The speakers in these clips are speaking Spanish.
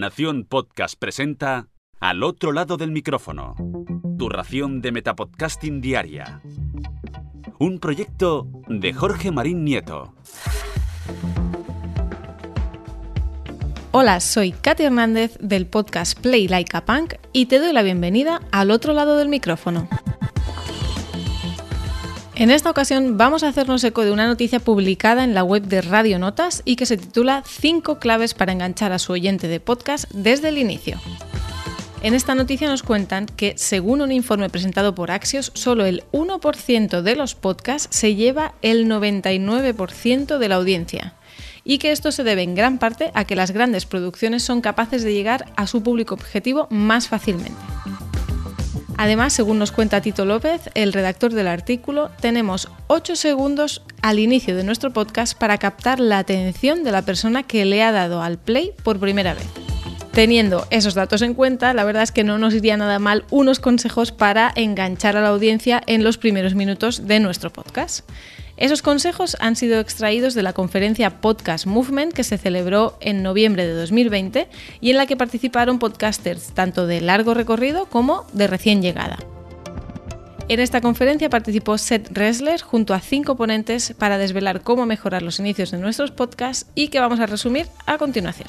Nación Podcast presenta Al otro lado del micrófono. Tu ración de Metapodcasting Diaria. Un proyecto de Jorge Marín Nieto. Hola, soy Katy Hernández del podcast Play Like a Punk y te doy la bienvenida al otro lado del micrófono. En esta ocasión vamos a hacernos eco de una noticia publicada en la web de Radio Notas y que se titula 5 claves para enganchar a su oyente de podcast desde el inicio. En esta noticia nos cuentan que, según un informe presentado por Axios, solo el 1% de los podcasts se lleva el 99% de la audiencia y que esto se debe en gran parte a que las grandes producciones son capaces de llegar a su público objetivo más fácilmente. Además, según nos cuenta Tito López, el redactor del artículo, tenemos 8 segundos al inicio de nuestro podcast para captar la atención de la persona que le ha dado al play por primera vez. Teniendo esos datos en cuenta, la verdad es que no nos iría nada mal unos consejos para enganchar a la audiencia en los primeros minutos de nuestro podcast. Esos consejos han sido extraídos de la conferencia Podcast Movement que se celebró en noviembre de 2020 y en la que participaron podcasters tanto de largo recorrido como de recién llegada. En esta conferencia participó Seth Ressler junto a cinco ponentes para desvelar cómo mejorar los inicios de nuestros podcasts y que vamos a resumir a continuación.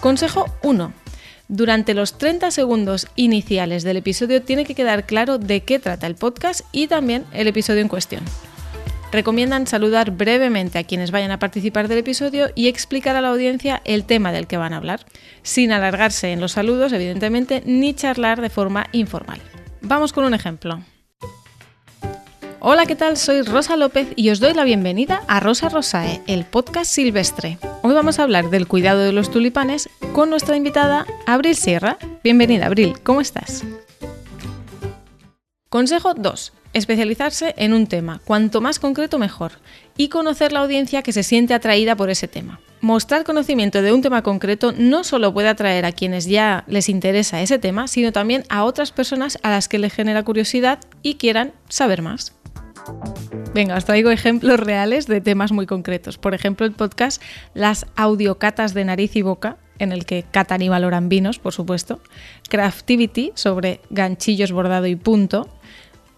Consejo 1. Durante los 30 segundos iniciales del episodio tiene que quedar claro de qué trata el podcast y también el episodio en cuestión. Recomiendan saludar brevemente a quienes vayan a participar del episodio y explicar a la audiencia el tema del que van a hablar, sin alargarse en los saludos, evidentemente, ni charlar de forma informal. Vamos con un ejemplo. Hola, ¿qué tal? Soy Rosa López y os doy la bienvenida a Rosa Rosae, el podcast silvestre. Hoy vamos a hablar del cuidado de los tulipanes con nuestra invitada Abril Sierra. Bienvenida, Abril, ¿cómo estás? Consejo 2. Especializarse en un tema, cuanto más concreto mejor, y conocer la audiencia que se siente atraída por ese tema. Mostrar conocimiento de un tema concreto no solo puede atraer a quienes ya les interesa ese tema, sino también a otras personas a las que les genera curiosidad y quieran saber más. Venga, os traigo ejemplos reales de temas muy concretos. Por ejemplo, el podcast Las audiocatas de nariz y boca, en el que catan y valoran vinos, por supuesto. Craftivity, sobre ganchillos bordado y punto.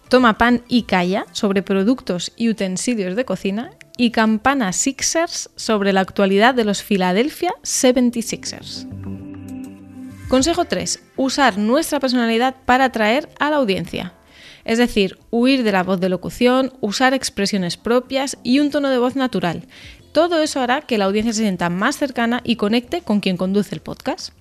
Toma pan y calla, sobre productos y utensilios de cocina. Y Campana Sixers, sobre la actualidad de los Philadelphia 76ers. Consejo 3. Usar nuestra personalidad para atraer a la audiencia. Es decir, huir de la voz de locución, usar expresiones propias y un tono de voz natural. Todo eso hará que la audiencia se sienta más cercana y conecte con quien conduce el podcast.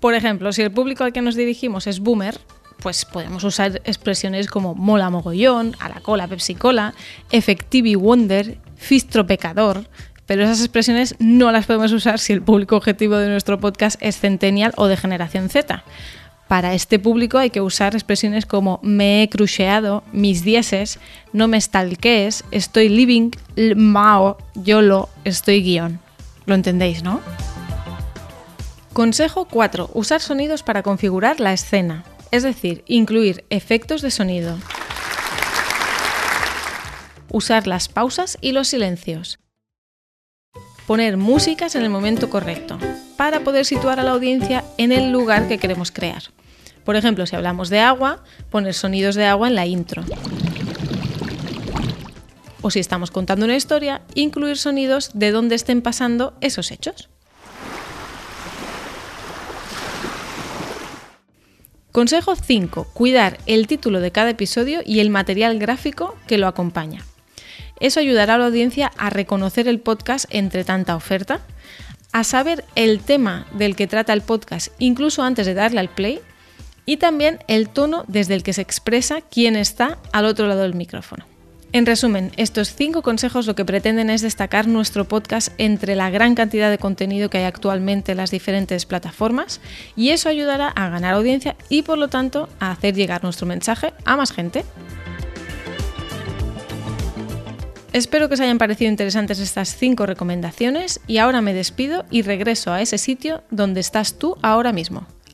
Por ejemplo, si el público al que nos dirigimos es boomer, pues podemos usar expresiones como mola mogollón, a la cola Pepsi Cola, efectivi wonder, fistro pecador, pero esas expresiones no las podemos usar si el público objetivo de nuestro podcast es centennial o de generación Z. Para este público hay que usar expresiones como me he cruceado, mis dieces, no me stalkees, estoy living, mao, yolo, estoy guion. ¿Lo entendéis, no? Consejo 4. Usar sonidos para configurar la escena, es decir, incluir efectos de sonido. Usar las pausas y los silencios. Poner músicas en el momento correcto, para poder situar a la audiencia en el lugar que queremos crear. Por ejemplo, si hablamos de agua, poner sonidos de agua en la intro. O si estamos contando una historia, incluir sonidos de dónde estén pasando esos hechos. Consejo 5. Cuidar el título de cada episodio y el material gráfico que lo acompaña. Eso ayudará a la audiencia a reconocer el podcast entre tanta oferta, a saber el tema del que trata el podcast incluso antes de darle al play y también el tono desde el que se expresa quién está al otro lado del micrófono. En resumen, estos cinco consejos lo que pretenden es destacar nuestro podcast entre la gran cantidad de contenido que hay actualmente en las diferentes plataformas y eso ayudará a ganar audiencia y por lo tanto a hacer llegar nuestro mensaje a más gente. Espero que os hayan parecido interesantes estas cinco recomendaciones y ahora me despido y regreso a ese sitio donde estás tú ahora mismo